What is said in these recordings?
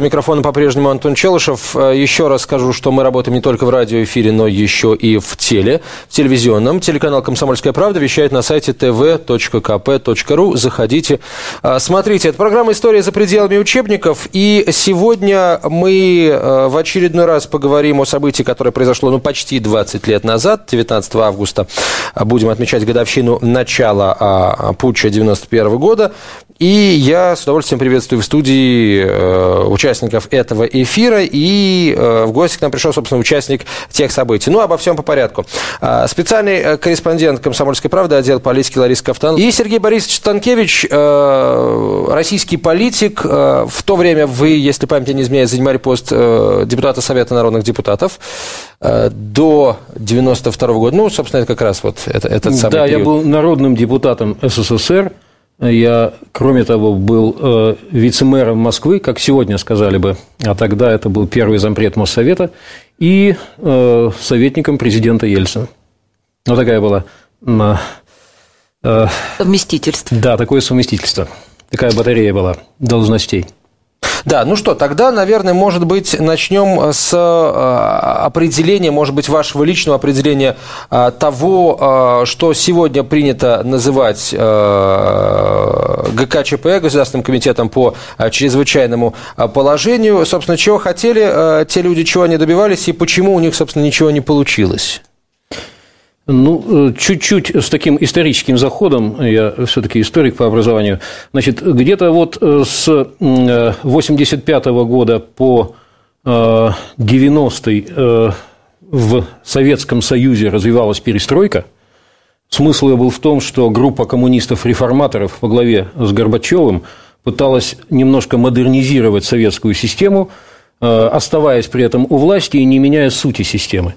Микрофон по-прежнему Антон Челышев. Э, еще раз скажу, что мы работаем не только в радиоэфире, но еще и в теле, в телевизионном. Телеканал «Комсомольская правда» вещает на сайте tv.kp.ru. Заходите, э, смотрите. Это программа «История за пределами учебников». И сегодня мы э, в очередной раз поговорим о событии, которое произошло ну, почти 20 лет назад, 19 августа. Будем отмечать годовщину начала а, путча 91 года. И я с удовольствием приветствую в студии участников участников этого эфира, и э, в гости к нам пришел, собственно, участник тех событий. Ну, обо всем по порядку. А, специальный э, корреспондент «Комсомольской правды», отдел политики Лариса Кафтан. И Сергей Борисович Станкевич, э, российский политик. В то время вы, если память не изменяет, занимали пост депутата Совета народных депутатов до 92 -го года. Ну, собственно, это как раз вот этот самый Да, период. я был народным депутатом СССР – я, кроме того, был э, вице-мэром Москвы, как сегодня сказали бы, а тогда это был первый зампред Моссовета, и э, советником президента Ельцина. Вот такая была... Э, совместительство. Да, такое совместительство. Такая батарея была должностей. Да, ну что, тогда, наверное, может быть, начнем с э, определения, может быть, вашего личного определения э, того, э, что сегодня принято называть ГКЧП, Государственным комитетом по чрезвычайному положению. Собственно, чего хотели те люди, чего они добивались, и почему у них, собственно, ничего не получилось? Ну, э, чуть-чуть с таким историческим заходом, я все-таки историк по образованию, значит, где-то вот э, с 85 -го года по 90-й э, в Советском Союзе развивалась перестройка. Смысл ее был в том, что группа коммунистов-реформаторов во главе с Горбачевым пыталась немножко модернизировать советскую систему, оставаясь при этом у власти и не меняя сути системы.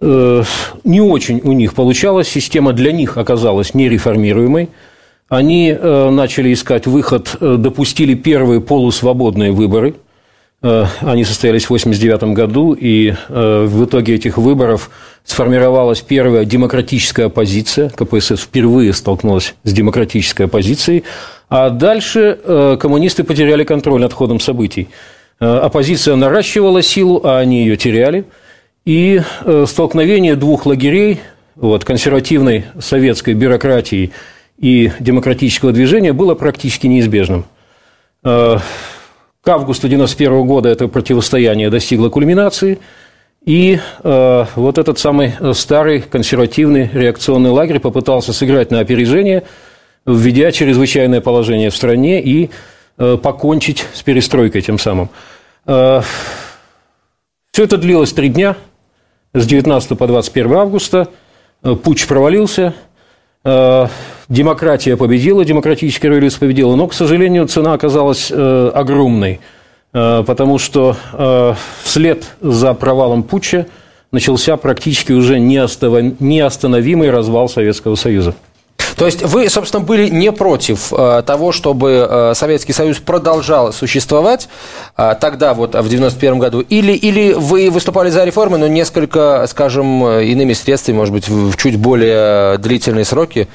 Э, не очень у них получалось, система для них оказалась нереформируемой. Они э, начали искать выход, э, допустили первые полусвободные выборы. Они состоялись в 1989 году, и в итоге этих выборов сформировалась первая демократическая оппозиция. КПСС впервые столкнулась с демократической оппозицией. А дальше коммунисты потеряли контроль над ходом событий. Оппозиция наращивала силу, а они ее теряли – и э, столкновение двух лагерей, вот, консервативной советской бюрократии и демократического движения было практически неизбежным. Э, к августу 1991 года это противостояние достигло кульминации, и э, вот этот самый старый консервативный реакционный лагерь попытался сыграть на опережение, введя чрезвычайное положение в стране и покончить с перестройкой тем самым. Все это длилось три дня – с 19 по 21 августа. Э, путч провалился, э, демократия победила, демократическая революция победила, но, к сожалению, цена оказалась э, огромной, потому что вслед за провалом путча начался практически уже неостановимый развал Советского Союза. То есть вы, собственно, были не против э, того, чтобы э, Советский Союз продолжал существовать э, тогда, вот в 91 году, или, или вы выступали за реформы, но несколько, скажем, иными средствами, может быть, в чуть более длительные сроки?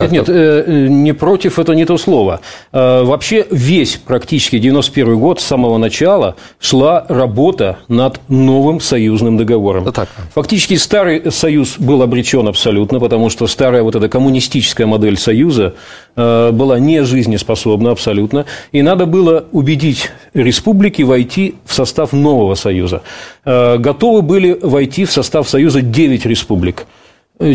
Нет, нет, э, э, не против – это не то слово. Э, вообще весь практически 91 год с самого начала шла работа над новым союзным договором. Да так. Фактически старый союз был обречен абсолютно, потому что старая вот эта коммунистическая модель союза была не жизнеспособна абсолютно, и надо было убедить республики войти в состав нового союза. Готовы были войти в состав союза 9 республик –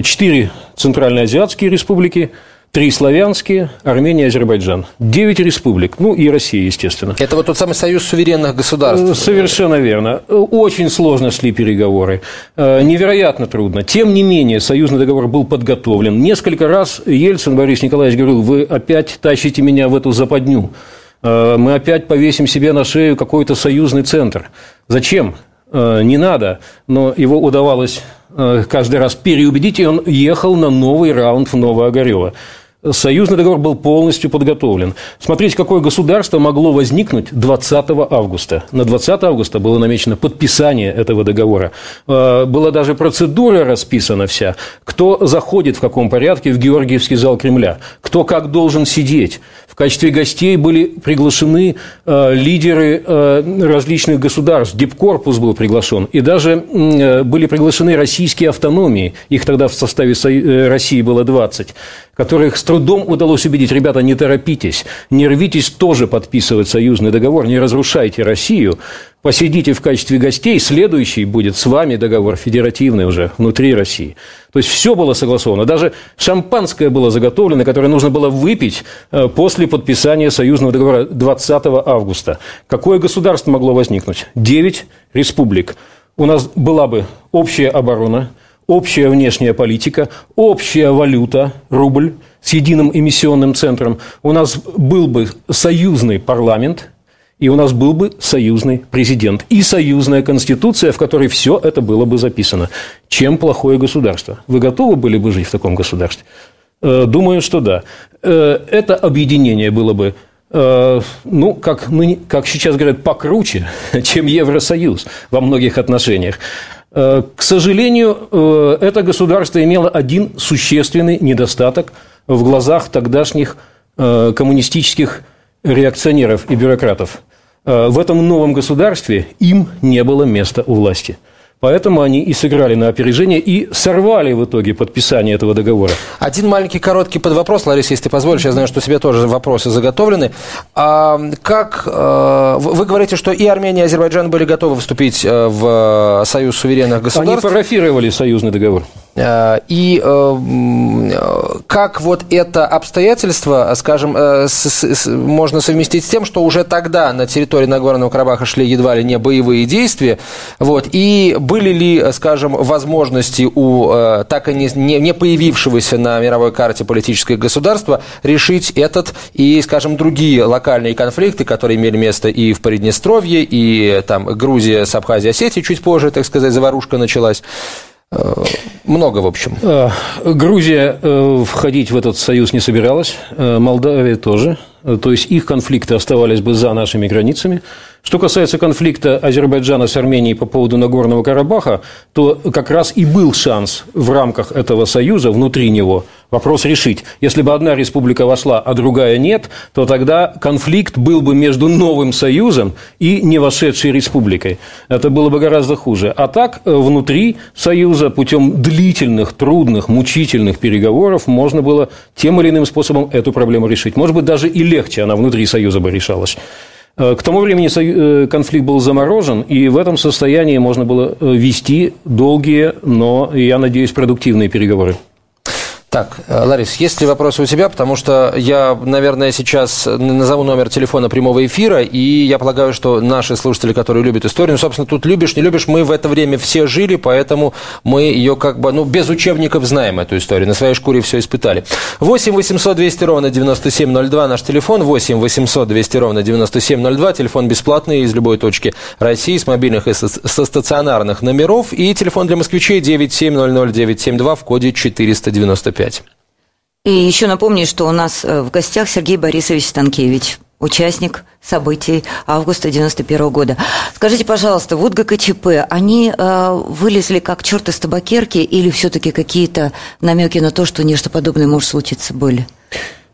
четыре центральноазиатские республики, три славянские, Армения, Азербайджан. Девять республик, ну и Россия, естественно. Это вот тот самый союз суверенных государств. Э, совершенно верно. Очень сложно шли переговоры. Э, невероятно трудно. Тем не менее, союзный договор был подготовлен. Несколько раз Ельцин Борис Николаевич говорил, вы опять тащите меня в эту западню. Э, мы опять повесим себе на шею какой-то союзный центр. Зачем? Не надо. Но его удавалось Э, каждый раз переубедить, и он ехал на новый раунд в Новоогарево. Союзный договор был полностью подготовлен. Смотрите, какое государство могло возникнуть 20 августа. На 20 августа было намечено подписание этого договора. Э, была даже процедура расписана вся. Кто заходит в каком порядке в Георгиевский зал Кремля. Кто как должен сидеть. В качестве гостей были приглашены э, лидеры э, различных государств. Дипкорпус был приглашен. И даже были приглашены российские автономии. Их тогда в составе России было 20 которых с трудом удалось убедить, ребята, не торопитесь, не рвитесь тоже подписывать союзный договор, не разрушайте Россию, посидите в качестве гостей, следующий будет с вами договор федеративный уже внутри России. То есть все было согласовано. Даже шампанское было заготовлено, которое нужно было выпить э, после подписания союзного договора 20 августа. Какое государство могло возникнуть? Девять республик. У нас была бы общая оборона – общая внешняя политика, общая валюта, рубль с единым эмиссионным центром, у нас был бы союзный парламент, и у нас был бы союзный президент и союзная конституция, в которой все это было бы записано. Чем плохое государство? Вы готовы были бы жить в таком государстве? Э, думаю, что да. Э, это объединение было бы э, ну, как, как сейчас говорят, покруче, чем Евросоюз во многих отношениях. К сожалению, это государство имело один существенный недостаток в глазах тогдашних коммунистических реакционеров и бюрократов. В этом новом государстве им не было места у власти – Поэтому они и сыграли на опережение и сорвали в итоге подписание этого договора. Один маленький короткий подвопрос, Лариса, если ты позволишь, я знаю, что у тебя тоже вопросы заготовлены. А как э, вы говорите, что и Армения, и Азербайджан были готовы вступить э, в Союз суверенных государств? Они парафировали союзный договор. Э, и как вот это обстоятельство, скажем, можно совместить с тем, что уже тогда на территории Нагорного Карабаха шли едва ли не боевые действия, вот, и были ли, скажем, возможности у э, так и не, не появившегося на мировой карте политического государства решить этот и, скажем, другие локальные конфликты, которые имели место и в Приднестровье, и там Грузия с Абхазией, Осетией чуть позже, так сказать, заварушка началась. Э, много, в общем. Э, Грузия входить в этот союз не собиралась, Молдавия тоже. То есть их конфликты оставались бы за нашими границами. Что касается конфликта Азербайджана с Арменией по поводу Нагорного Карабаха, то как раз и был шанс в рамках этого союза, внутри него, вопрос решить. Если бы одна республика вошла, а другая нет, то тогда конфликт был бы между новым союзом и не вошедшей республикой. Это было бы гораздо хуже. А так, э, внутри союза, путем длительных, трудных, мучительных переговоров, можно было тем или иным способом эту проблему решить. Может быть, даже и легче она внутри союза бы решалась. Э, к тому времени э, конфликт был заморожен, и в этом состоянии можно было вести долгие, но, я надеюсь, продуктивные переговоры. Так, э, Ларис, есть ли вопросы у тебя? Потому что я, наверное, сейчас назову номер телефона прямого эфира, и я полагаю, что наши слушатели, которые любят историю, ну, собственно, тут любишь, не любишь, мы в это время все жили, поэтому мы ее как бы, ну, без учебников знаем эту историю, на своей шкуре все испытали. 8 800 200 ровно 9702 наш телефон, 8 800 200 ровно 9702, телефон бесплатный из любой точки России, с мобильных и со стационарных номеров, и телефон для москвичей 9700 972 в коде 495. 5. И еще напомню, что у нас э, в гостях Сергей Борисович Станкевич, участник событий августа 91 года. Скажите, пожалуйста, вот ГКЧП, они э, вылезли как черт из табакерки или все-таки какие-то намеки на то, что нечто подобное может случиться, были?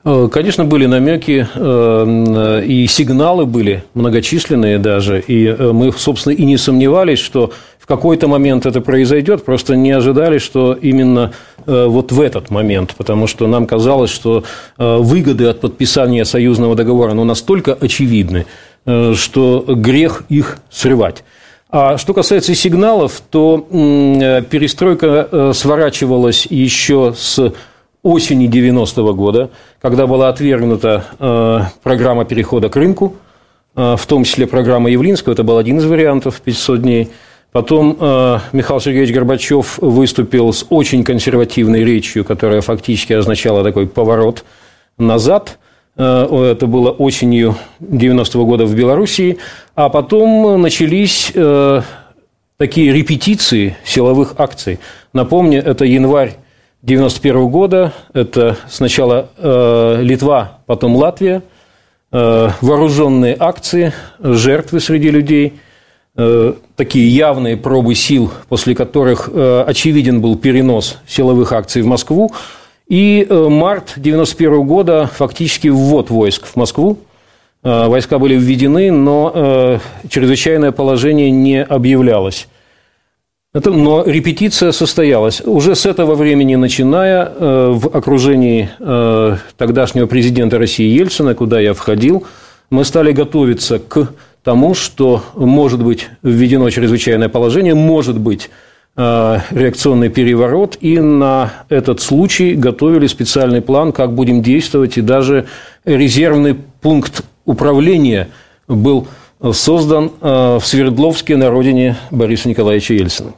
Э, конечно, были намеки э, и сигналы были многочисленные даже, и мы, собственно, и не сомневались, что в какой-то момент это произойдет, просто не ожидали, что именно э, вот в этот момент, потому что нам казалось, что э, выгоды от подписания союзного договора ну, настолько очевидны, э, что грех их срывать. А что касается сигналов, то перестройка сворачивалась еще с осени 90-го года, когда была отвергнута программа перехода к рынку, в том числе программа Явлинского, это был один из вариантов 500 дней – Потом э, Михаил Сергеевич Горбачев выступил с очень консервативной речью, которая фактически означала такой поворот назад. Э, это было осенью 90-го года в Белоруссии. А потом начались э, такие репетиции силовых акций. Напомню, это январь 1991 года. Это сначала э, Литва, потом Латвия. Э, вооруженные акции, жертвы среди людей, э, такие явные пробы сил, после которых э, очевиден был перенос силовых акций в Москву. И э, март 1991 года фактически ввод войск в Москву. Э, войска были введены, но э, чрезвычайное положение не объявлялось. Это, но репетиция состоялась. Уже с этого времени начиная, э, в окружении э, тогдашнего президента России Ельцина, куда я входил, мы стали готовиться к тому, что может быть введено чрезвычайное положение, может быть э, реакционный переворот, и на этот случай готовили специальный план, как будем действовать, и даже резервный пункт управления был создан в Свердловске на родине Бориса Николаевича Ельцина.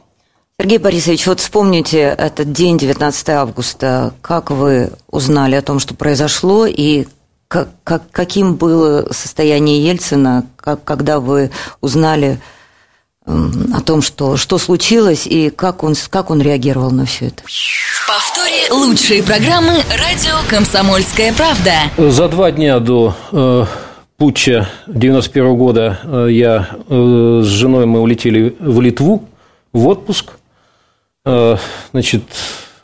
Сергей Борисович, вот вспомните этот день, 19 августа. Как вы узнали о том, что произошло, и как, как, каким было состояние Ельцина, как, когда вы узнали о том, что, что случилось, и как он, как он реагировал на все это? В повторе лучшие программы «Радио Комсомольская правда». За два дня до э, путча 91 года э, я э, с женой мы улетели в Литву в отпуск – значит,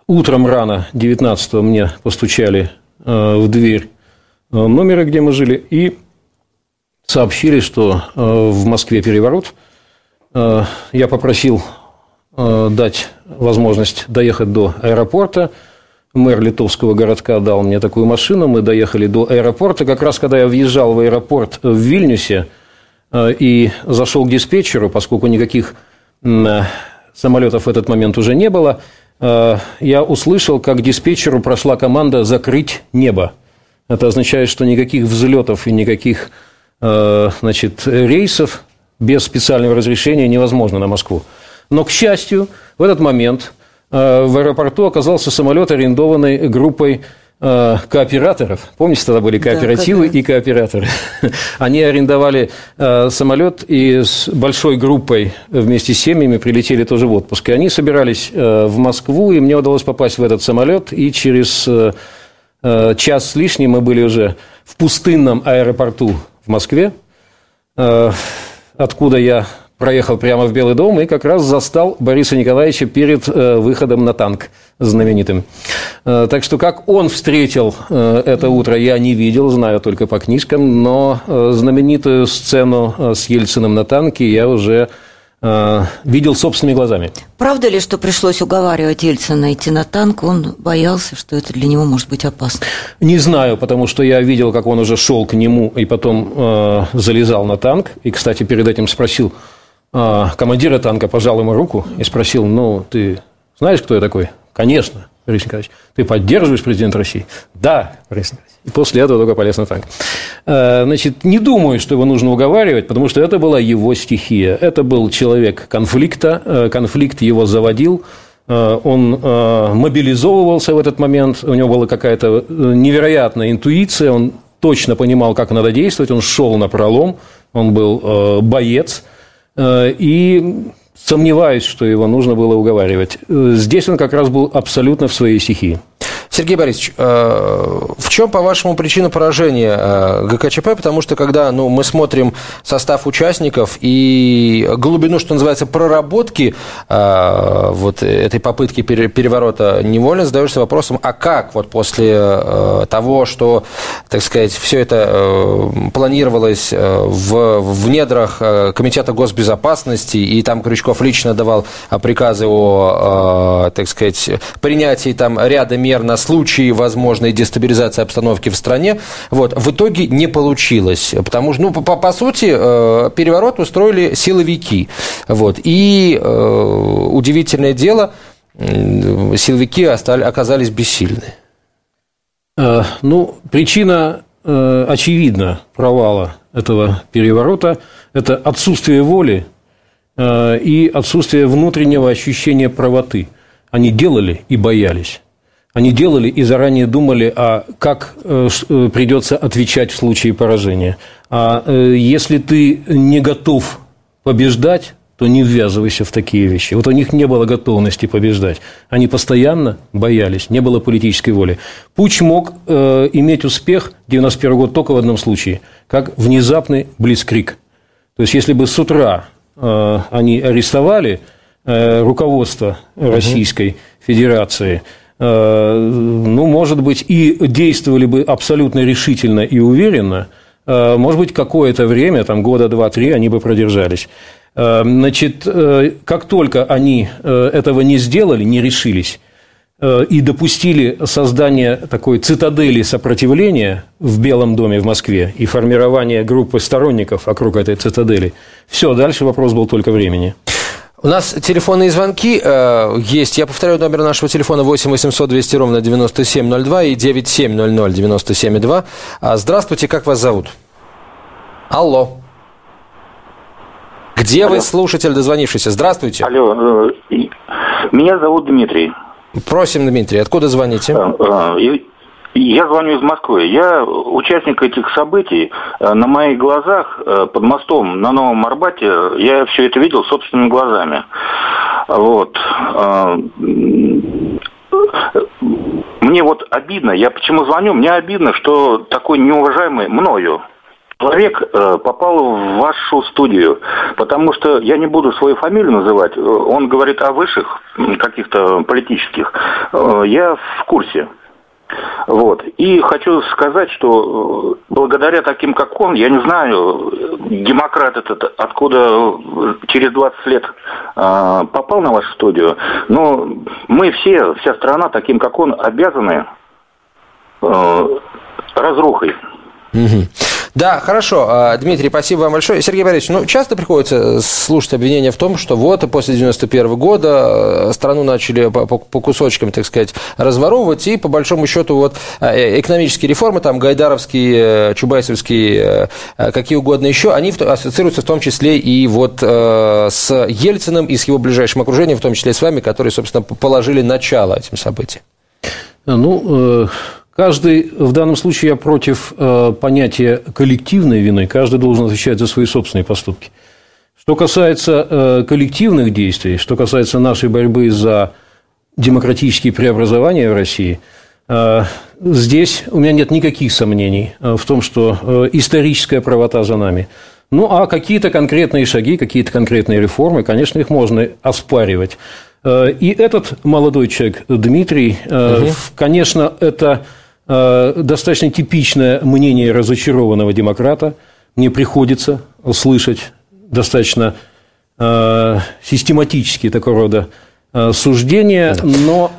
утром рано, 19 мне постучали э, в дверь э, номера, где мы жили, и сообщили, что в Москве переворот. Я попросил дать возможность доехать до аэропорта. Мэр литовского городка дал мне такую машину. Мы доехали до аэропорта. Как раз когда я въезжал в аэропорт в Вильнюсе и зашел к диспетчеру, поскольку никаких самолетов в этот момент уже не было, э, я услышал, как диспетчеру прошла команда «закрыть небо». Это означает, что никаких взлетов и никаких э, значит, рейсов без специального разрешения невозможно на Москву. Но, к счастью, в этот момент э, в аэропорту оказался самолет, арендованный группой кооператоров. Помните, тогда были кооперативы да, и кооператоры. Они арендовали э, самолет и с большой группой вместе с семьями прилетели тоже в отпуск. И они собирались э, в Москву, и мне удалось попасть в этот самолет. И через час с лишним мы были уже в пустынном аэропорту в Москве, откуда я проехал прямо в Белый дом и как раз застал Бориса Николаевича перед э, выходом на танк знаменитым. Э, так что как он встретил э, это утро, я не видел, знаю только по книжкам, но знаменитую сцену с Ельциным на танке я уже видел собственными глазами. Правда ли, что пришлось уговаривать Ельцина идти на танк? Он боялся, что это для него может быть опасно. Не знаю, потому что я видел, как он уже шел к нему и потом э, залезал на танк. И, кстати, перед этим спросил, а, командира танка пожал ему руку и спросил, ну, ты знаешь, кто я такой? Конечно, Борис Николаевич. Ты поддерживаешь президента России? Да, Борис Николаевич. И после этого только полез на танк. А, значит, не думаю, что его нужно уговаривать, потому что это была его стихия. Это был человек конфликта, э, конфликт его заводил, э, он э, мобилизовывался в этот момент, у него была какая-то невероятная интуиция, он точно понимал, как надо действовать, он шел на пролом, он был боец – Э, и сомневаюсь, что его нужно было уговаривать. Э, здесь он как раз был абсолютно в своей стихии. Сергей Борисович, э, в чем, по-вашему, причина поражения э, ГКЧП? Потому что, когда ну, мы смотрим состав участников и глубину, что называется, проработки э, вот этой попытки переворота, невольно задаешься вопросом, а как вот после того, что, так сказать, все это планировалось в, в недрах Комитета госбезопасности, и там Крючков лично давал приказы о, так сказать, принятии там ряда мер на случаи возможной дестабилизации обстановки в стране. Вот, в итоге не получилось, потому что, ну, по, по сути, э, переворот устроили силовики. Вот, и э, удивительное дело, силовики остали, оказались бессильны. Э, ну, причина очевидна провала этого переворота – это отсутствие воли и отсутствие внутреннего ощущения правоты. Они делали и боялись. Они делали и заранее думали, а как э, э, придется отвечать в случае поражения. А э, если ты не готов побеждать, то не ввязывайся в такие вещи. Вот у них не было готовности побеждать. Они постоянно боялись, не было политической воли. Пуч мог э, иметь успех 91 год только в одном случае, как внезапный блицкрик. То есть, если бы с утра э, они арестовали э, руководство Российской угу. Федерации, ну, может быть, и действовали бы абсолютно решительно и уверенно, э, может быть, какое-то время, там, года два-три, они бы продержались. Э, значит, э, как только они э, этого не сделали, не решились, и допустили создание такой цитадели сопротивления в Белом доме в Москве и формирование группы сторонников вокруг этой цитадели, все, дальше вопрос был только времени. У нас телефонные звонки э, есть. Я повторяю номер нашего телефона 8 800 200 ровно 9702 и 9700 9702. Здравствуйте, как вас зовут? Алло. Где Алло. вы, слушатель, дозвонившийся? Здравствуйте. Алло, э, меня зовут Дмитрий. Просим, Дмитрий, откуда звоните? Э, э, я звоню из Москвы. Я участник этих событий. На моих глазах под мостом на Новом Арбате я все это видел собственными глазами. Вот. Мне вот обидно, я почему звоню, мне обидно, что такой неуважаемый мною человек э, попал в вашу студию, потому что я не буду свою фамилию называть, э, он говорит о высших каких-то политических, э, я в курсе. Вот. И хочу сказать, что благодаря таким, как он, я не знаю, демократ этот откуда через 20 лет попал на вашу студию, но мы все, вся страна, таким, как он, обязаны разрухой. Угу. Да, хорошо. А, Дмитрий, спасибо вам большое. Сергей Борисович, ну, часто приходится слушать обвинения в том, что вот после 91 года э, страну начали по, по, кусочкам, так сказать, разворовывать, и по большому счету вот э, э, экономические реформы, там, гайдаровские, чубайсовские, какие угодно еще, они ассоциируются в том числе и вот с Ельциным и с его ближайшим окружением, в том числе с вами, которые, собственно, положили начало этим событиям. Ну, Каждый, в данном случае я против э, понятия коллективной вины, каждый должен отвечать за свои собственные поступки. Что касается э, коллективных действий, что касается нашей борьбы за демократические преобразования в России, э, здесь у меня нет никаких сомнений э, в том, что э, историческая правота за нами. Ну, а какие-то конкретные шаги, какие-то конкретные реформы, конечно, их можно оспаривать. Э, и этот молодой человек, Дмитрий, угу. конечно, это достаточно типичное мнение разочарованного демократа. Мне приходится слышать достаточно э, систематически такого рода э, суждения, но,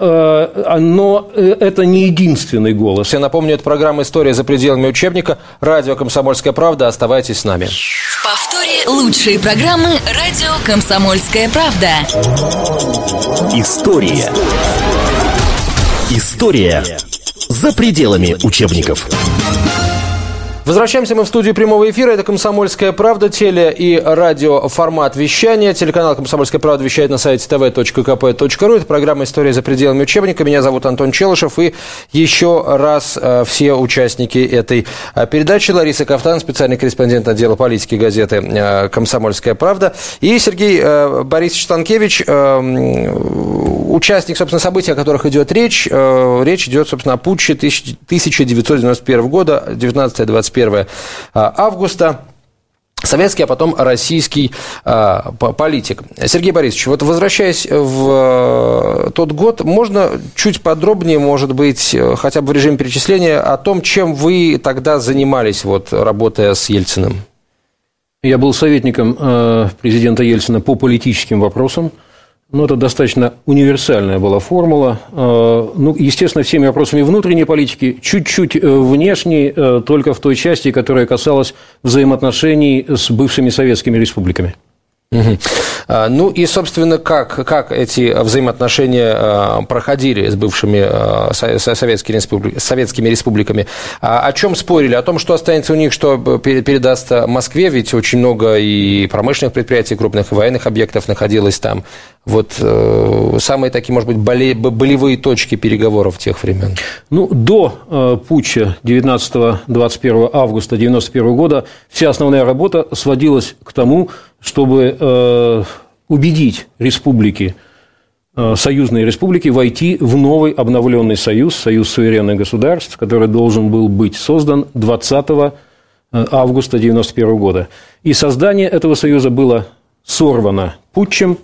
но это не единственный голос. Я напомню, это программа «История за пределами учебника». Радио «Комсомольская правда». Оставайтесь с нами. В повторе лучшие программы «Радио Комсомольская правда». История. История за пределами учебников. Возвращаемся мы в студию прямого эфира. Это «Комсомольская правда», теле- и радиоформат вещания. Телеканал «Комсомольская правда» вещает на сайте tv.kp.ru. Это программа «История за пределами учебника». Меня зовут Антон Челышев. И еще раз э, все участники этой э, передачи. Лариса Кафтан, специальный корреспондент отдела политики газеты э, «Комсомольская правда». И Сергей Борисович Станкевич, участник, собственно, событий, о которых идет речь. Речь идет, собственно, о путче 1991 года, 19-21 21 а, августа. Советский, а потом российский э, политик. Сергей Борисович, вот возвращаясь в э, тот год, можно чуть подробнее, может быть, хотя бы в режиме перечисления, о том, чем вы тогда занимались, вот, работая с Ельциным? Я был советником э, президента Ельцина по политическим вопросам. Ну, это достаточно универсальная была формула. Э, ну, естественно, всеми вопросами внутренней политики, чуть-чуть э, внешней, э, только в той части, которая касалась взаимоотношений с бывшими советскими республиками. Угу. Ну и, собственно, как, как эти взаимоотношения а, проходили с бывшими а, советскими, республик, советскими республиками? О чем спорили? О том, что останется у них, что передаст Москве, ведь очень много и промышленных предприятий, крупных и военных объектов находилось там. Вот э, самые такие, может быть, болевые точки переговоров тех времен? Ну, до э, путча 19-21 августа 1991 года вся основная работа сводилась к тому, чтобы э, убедить республики, э, союзные республики войти в новый обновленный союз, союз суверенных государств, который должен был быть создан 20 э, августа 1991 года. И создание этого союза было сорвано путчем,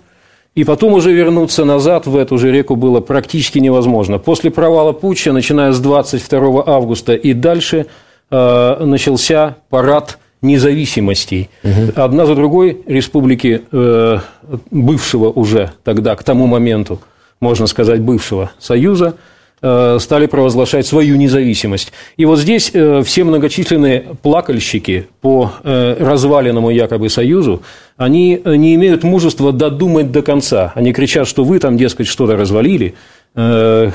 и потом уже вернуться назад в эту же реку было практически невозможно. После провала путча, начиная с 22 августа и дальше, э, начался парад независимостей. Угу. Одна за другой республики э, бывшего уже тогда, к тому моменту, можно сказать, бывшего Союза, стали провозглашать свою независимость. И вот здесь э, все многочисленные плакальщики по э, разваленному якобы Союзу, они не имеют мужества додумать до конца. Они кричат, что вы там, дескать, что-то развалили, Э,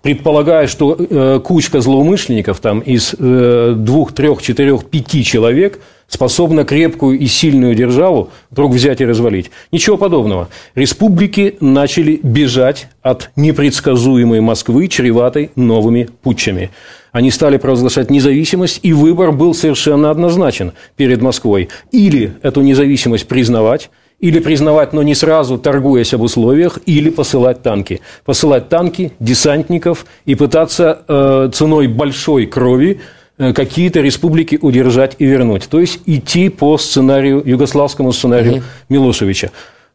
предполагая, что э, кучка злоумышленников там из э, двух, трех, четырех, пяти человек способна крепкую и сильную державу вдруг взять и развалить. Ничего подобного. Республики начали бежать от непредсказуемой Москвы, чреватой новыми путчами. Они стали провозглашать независимость, и выбор был совершенно однозначен перед Москвой. Или эту независимость признавать, или признавать, но не сразу, торгуясь об условиях, или посылать танки. Посылать танки, десантников и пытаться э, ценой большой крови какие-то республики удержать и вернуть. То есть идти по сценарию, югославскому сценарию угу. Милошевича.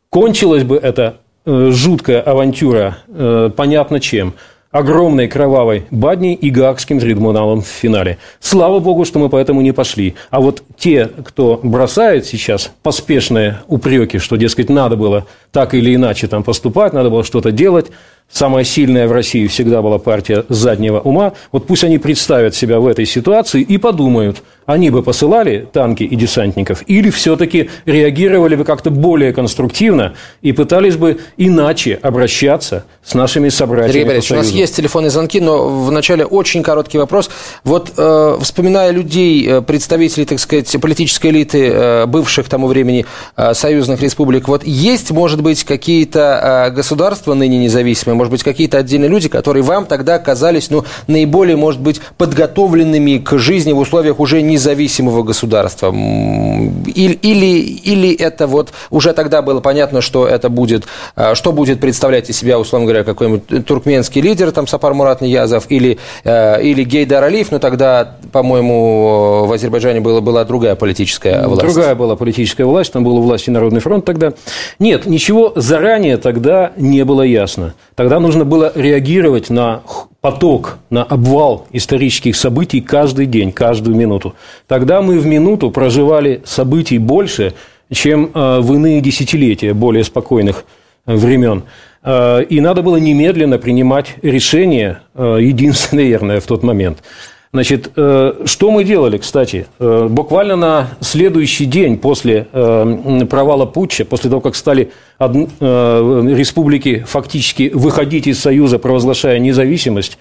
Кончилась бы эта э, жуткая авантюра, э, понятно чем – огромной кровавой бадней и Гаагским трибуналом в финале. Слава богу, что мы поэтому не пошли. А вот те, кто бросает сейчас поспешные упреки, что, дескать, надо было так или иначе там поступать, надо было что-то делать, самая сильная в России всегда была партия заднего ума, вот пусть они представят себя в этой ситуации и подумают, они бы посылали танки и десантников или все-таки реагировали бы как-то более конструктивно и пытались бы иначе обращаться с нашими собратьями Сергей Борисович, у нас есть телефонные звонки, но вначале очень короткий вопрос. Вот э, вспоминая людей, э, представителей, так сказать, политической элиты э, бывших тому времени э, союзных республик, вот есть, может быть, какие-то э, государства ныне независимые, может быть, какие-то отдельные люди, которые вам тогда казались, ну, наиболее, может быть, подготовленными к жизни в условиях уже независимого государства? Или, или, или это вот уже тогда было понятно, что это будет, а, что будет представлять из себя, условно говоря, какой-нибудь туркменский лидер, там Сапар Мурат Ниязов, или, э, или Гейдар Алиев, но тогда, по-моему, в Азербайджане была, была другая политическая власть. Другая была политическая власть, там был власть и Народный фронт тогда. Нет, ничего заранее тогда не было ясно. Тогда Тогда нужно было реагировать на поток, на обвал исторических событий каждый день, каждую минуту. Тогда мы в минуту проживали событий больше, чем э, в иные десятилетия более спокойных э, времен. Э, и надо было немедленно принимать решение, единственное верное в тот момент – Значит, э, что мы делали, кстати? Э, буквально на следующий день после э, провала путча, после того, как стали республики фактически выходить из Союза, провозглашая независимость,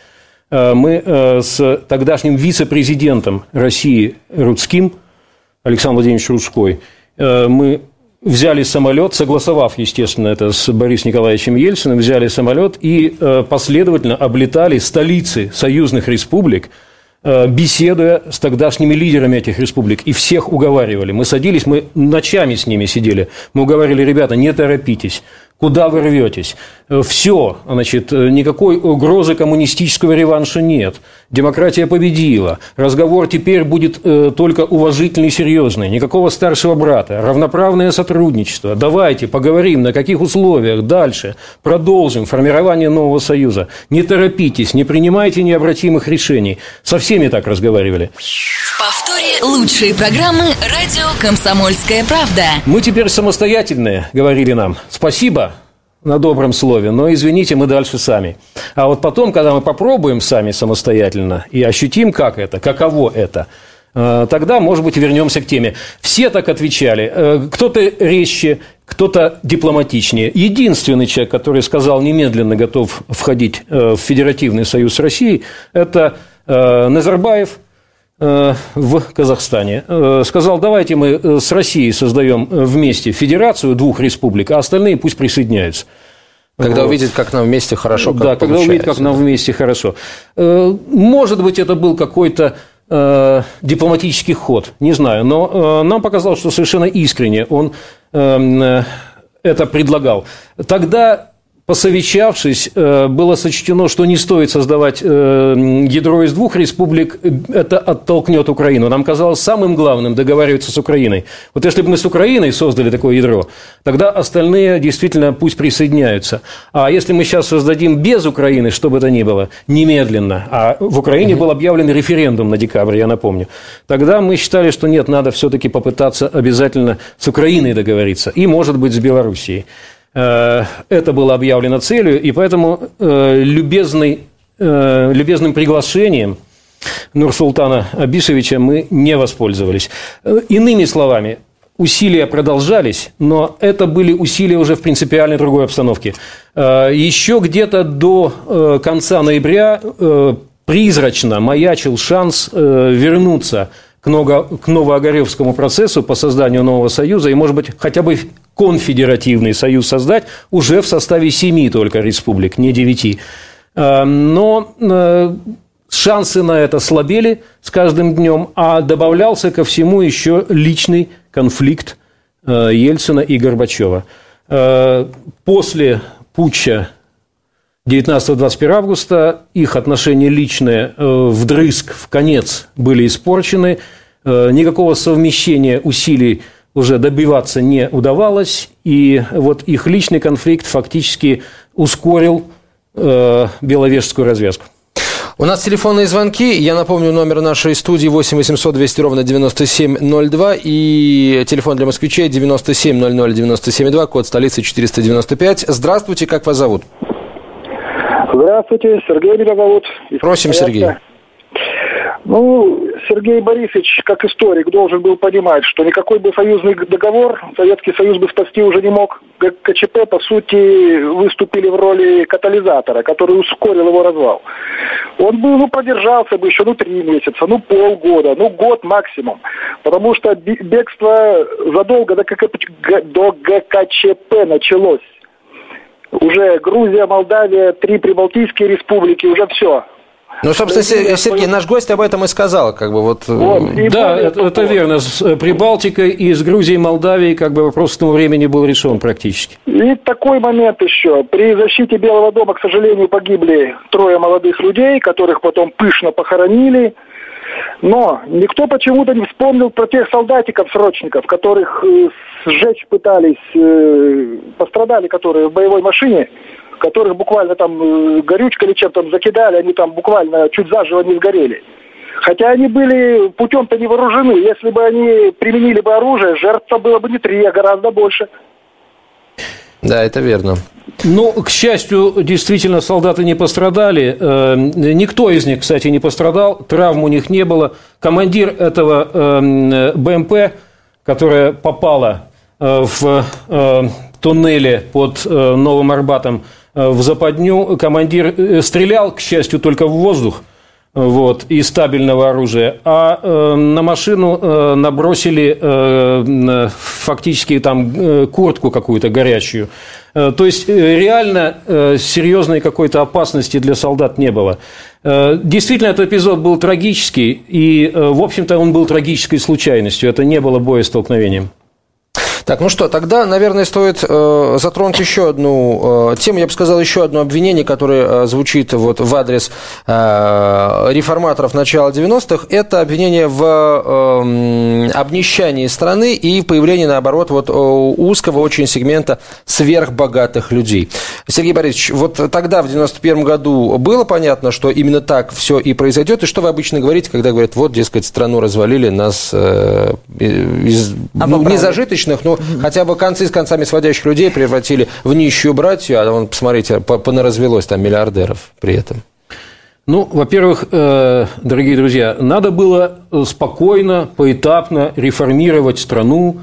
мы с тогдашним вице-президентом России Рудским, Александром Владимировичем Рудской, мы взяли самолет, согласовав, естественно, это с Борисом Николаевичем Ельциным, взяли самолет и последовательно облетали столицы союзных республик – беседуя с тогдашними лидерами этих республик, и всех уговаривали. Мы садились, мы ночами с ними сидели, мы уговаривали, ребята, не торопитесь, Куда вы рветесь? Все, значит, никакой угрозы коммунистического реванша нет. Демократия победила. Разговор теперь будет э, только уважительный и серьезный. Никакого старшего брата. Равноправное сотрудничество. Давайте поговорим, на каких условиях дальше. Продолжим формирование нового союза. Не торопитесь, не принимайте необратимых решений. Со всеми так разговаривали. В повторе лучшие программы «Радио Комсомольская правда». Мы теперь самостоятельные, говорили нам. Спасибо на добром слове, но извините, мы дальше сами. А вот потом, когда мы попробуем сами самостоятельно и ощутим, как это, каково это, э, тогда, может быть, вернемся к теме. Все так отвечали. Э, кто-то резче, кто-то дипломатичнее. Единственный человек, который сказал немедленно готов входить э, в Федеративный союз России, это Назарбаев – в Казахстане. Э, сказал, давайте мы э, с Россией создаем вместе федерацию двух республик, а остальные пусть присоединяются. Когда вот. увидит, как нам вместе хорошо, как Да, когда увидит, как нам вместе хорошо. Может быть, это был какой-то э, дипломатический ход, не знаю, но э, нам показалось, что совершенно искренне он э, это предлагал. Тогда посовещавшись, э, было сочтено, что не стоит создавать э, ядро из двух республик, это оттолкнет Украину. Нам казалось самым главным договариваться с Украиной. Вот если бы мы с Украиной создали такое ядро, тогда остальные действительно пусть присоединяются. А если мы сейчас создадим без Украины, что бы то ни было, немедленно, а в Украине был объявлен референдум на декабрь, я напомню, тогда мы считали, что нет, надо все-таки попытаться обязательно с Украиной договориться и, может быть, с Белоруссией. Э, это было объявлено целью, и поэтому э, любезный, э, любезным приглашением Нурсултана Абишевича мы не воспользовались. Иными словами, усилия продолжались, но это были усилия уже в принципиально другой обстановке. Еще где-то до конца ноября призрачно маячил шанс вернуться к Новоогаревскому процессу по созданию нового союза и, может быть, хотя бы конфедеративный союз создать уже в составе семи только республик, не девяти. Э, но э, шансы на это слабели с каждым днем, а добавлялся ко всему еще личный конфликт э, Ельцина и Горбачева. После путча 19-21 августа их отношения личные вдрызг, в конец были испорчены. Никакого совмещения усилий уже добиваться не удавалось, и вот их личный конфликт фактически ускорил э, Беловежскую развязку. У нас телефонные звонки. Я напомню, номер нашей студии 8 800 200 ровно 9702 и телефон для москвичей 9700 972, код столицы 495. Здравствуйте, как вас зовут? Здравствуйте, Сергей меня зовут. Просим, Сергей. Ну, Сергей Борисович, как историк, должен был понимать, что никакой бы союзный договор Советский Союз бы спасти уже не мог. КЧП, по сути, выступили в роли катализатора, который ускорил его развал. Он бы, ну, продержался бы еще, ну, три месяца, ну, полгода, ну, год максимум. Потому что бегство задолго до, КК, до ГКЧП началось. Уже Грузия, Молдавия, три прибалтийские республики, уже все. Ну, собственно, Сергей, Сергей, наш гость об этом и сказал, как бы вот. Э, вот да, это, это верно. С э, Прибалтикой и с Грузией Молдавией как бы вопрос к тому времени был решен практически. И такой момент еще. При защите Белого дома, к сожалению, погибли трое молодых людей, которых потом пышно похоронили. Но никто почему-то не вспомнил про тех солдатиков-срочников, которых э, сжечь пытались, пострадали, которые в боевой машине которых буквально там э, горючка или чем-то закидали, они там буквально чуть заживо не сгорели. Хотя они были путем-то не вооружены. Если бы они применили бы оружие, жертв было бы не три, а гораздо больше. Да, это верно. Ну, к счастью, действительно, солдаты не пострадали. Э, никто из них, кстати, не пострадал. Травм у них не было. Командир этого э, БМП, которая попала в туннеле под Новым Арбатом, Э, в западню. Командир э, стрелял, к счастью, только в воздух вот, из стабильного оружия, а э, на машину э, набросили э, фактически там э, куртку какую-то горячую. Э, то есть э, реально э, серьезной какой-то опасности для солдат не было. Э, действительно, этот эпизод был трагический, и, э, в общем-то, он был трагической случайностью. Это не было боестолкновением. Так, ну что, тогда, наверное, стоит э, затронуть еще одну э, тему, я бы сказал, еще одно обвинение, которое э, звучит вот в адрес э, реформаторов начала 90-х. Это обвинение в э, обнищании страны и появлении, наоборот, вот узкого очень сегмента сверхбогатых людей. Сергей Борисович, вот тогда, в 91 году, было понятно, что именно так все и произойдет, и что вы обычно говорите, когда говорят, вот, дескать, страну развалили, нас э, из ну, незажиточных, но ну, хотя бы концы с концами сводящих людей превратили в нищую братью, а вон, посмотрите, понаразвелось там миллиардеров при этом. Ну, во-первых, э, дорогие друзья, надо было спокойно, поэтапно реформировать страну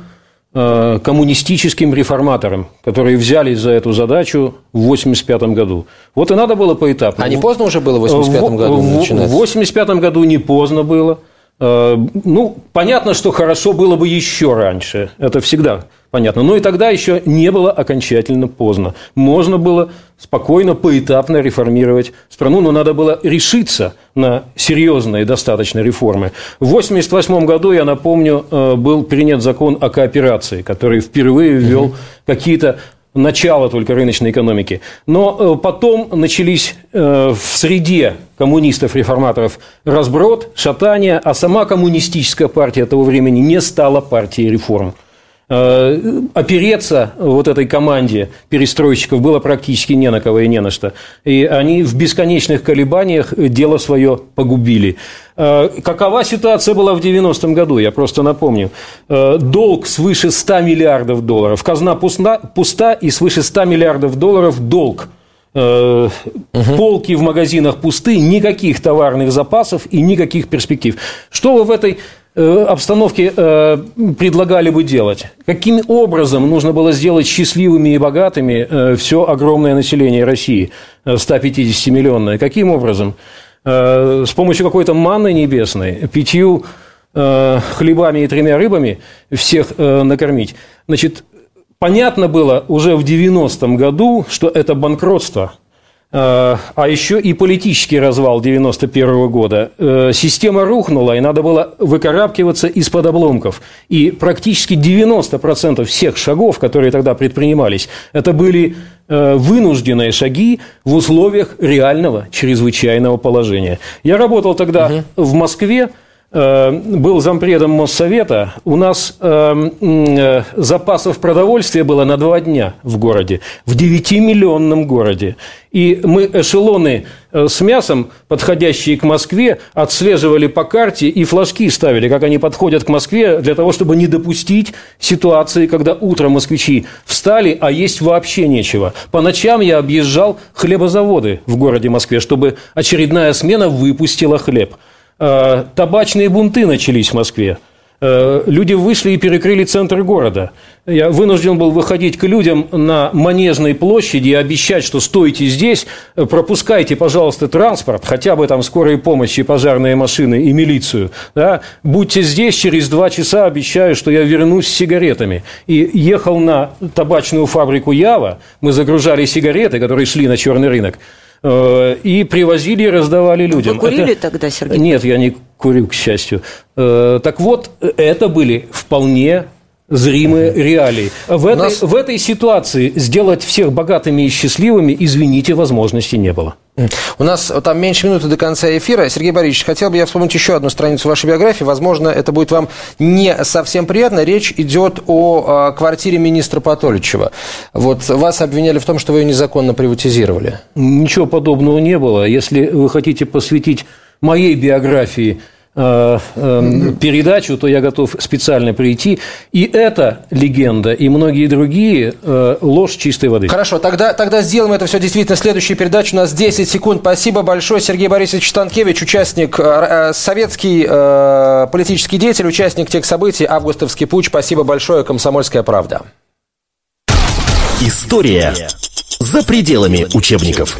э, коммунистическим реформаторам, которые взялись за эту задачу в 1985 году. Вот и надо было поэтапно. А не поздно уже было в 1985 году начинать? В 1985 году не поздно было. Э, ну, понятно, что хорошо было бы еще раньше. Это всегда понятно. Но и тогда еще не было окончательно поздно. Можно было спокойно, поэтапно реформировать страну, но надо было решиться на серьезные достаточно реформы. В 1988 году, я напомню, э, был принят закон о кооперации, который впервые ввел какие-то начало только рыночной экономики. Но э, потом начались э, в среде коммунистов-реформаторов разброд, шатание, а сама коммунистическая партия того времени не стала партией реформ. Э, опереться вот этой команде перестройщиков было практически не на кого и не на что. И они в бесконечных колебаниях дело свое погубили. Э, какова ситуация была в 90-м году, я просто напомню. Э, долг свыше 100 миллиардов долларов. Казна пуста, пуста и свыше 100 миллиардов долларов долг. Угу. Полки в магазинах пусты, никаких товарных запасов и никаких перспектив. Что вы в этой обстановке э, предлагали бы делать? Каким образом нужно было сделать счастливыми и богатыми э, все огромное население России, 150-миллионное? Каким образом? С помощью какой-то манны небесной, пятью хлебами и тремя рыбами всех накормить? Значит, понятно было уже в 90-м году, что это банкротство – Э, а еще и политический развал 91 года. Э, система рухнула, и надо было выкарабкиваться из-под обломков. И практически 90% всех шагов, которые тогда предпринимались, это были э, вынужденные шаги в условиях реального чрезвычайного положения. Я работал тогда угу. в Москве, был зампредом Моссовета, у нас э, э, запасов продовольствия было на два дня в городе, в 9-миллионном городе. И мы эшелоны с мясом, подходящие к Москве, отслеживали по карте и флажки ставили, как они подходят к Москве, для того, чтобы не допустить ситуации, когда утром москвичи встали, а есть вообще нечего. По ночам я объезжал хлебозаводы в городе Москве, чтобы очередная смена выпустила хлеб. Э, табачные бунты начались в Москве. Э, люди вышли и перекрыли центр города. Я вынужден был выходить к людям на Манежной площади и обещать, что стойте здесь, э, пропускайте, пожалуйста, транспорт, хотя бы там скорые помощи, пожарные машины и милицию. Да? Будьте здесь, через два часа обещаю, что я вернусь с сигаретами. И ехал на табачную фабрику Ява, мы загружали сигареты, которые шли на черный рынок. Э, и привозили и раздавали людям. Вы курили это... тогда, Сергей? Нет, я не курю, к счастью. Э, так вот, это были вполне зримые реалии. В этой, нас... в этой ситуации сделать всех богатыми и счастливыми, извините, возможности не было. У нас там меньше минуты до конца эфира. Сергей Борисович, хотел бы я вспомнить еще одну страницу вашей биографии. Возможно, это будет вам не совсем приятно. Речь идет о, о квартире министра Патоличева. Вот вас обвиняли в том, что вы ее незаконно приватизировали. Ничего подобного не было. Если вы хотите посвятить моей биографии передачу, то я готов специально прийти. И эта легенда, и многие другие э, ложь чистой воды. Хорошо, тогда, тогда сделаем это все действительно. Следующая передача у нас 10 секунд. Спасибо большое. Сергей Борисович Станкевич, участник, советский э, политический деятель, участник тех событий, августовский путь. Спасибо большое. Комсомольская правда. История за пределами учебников.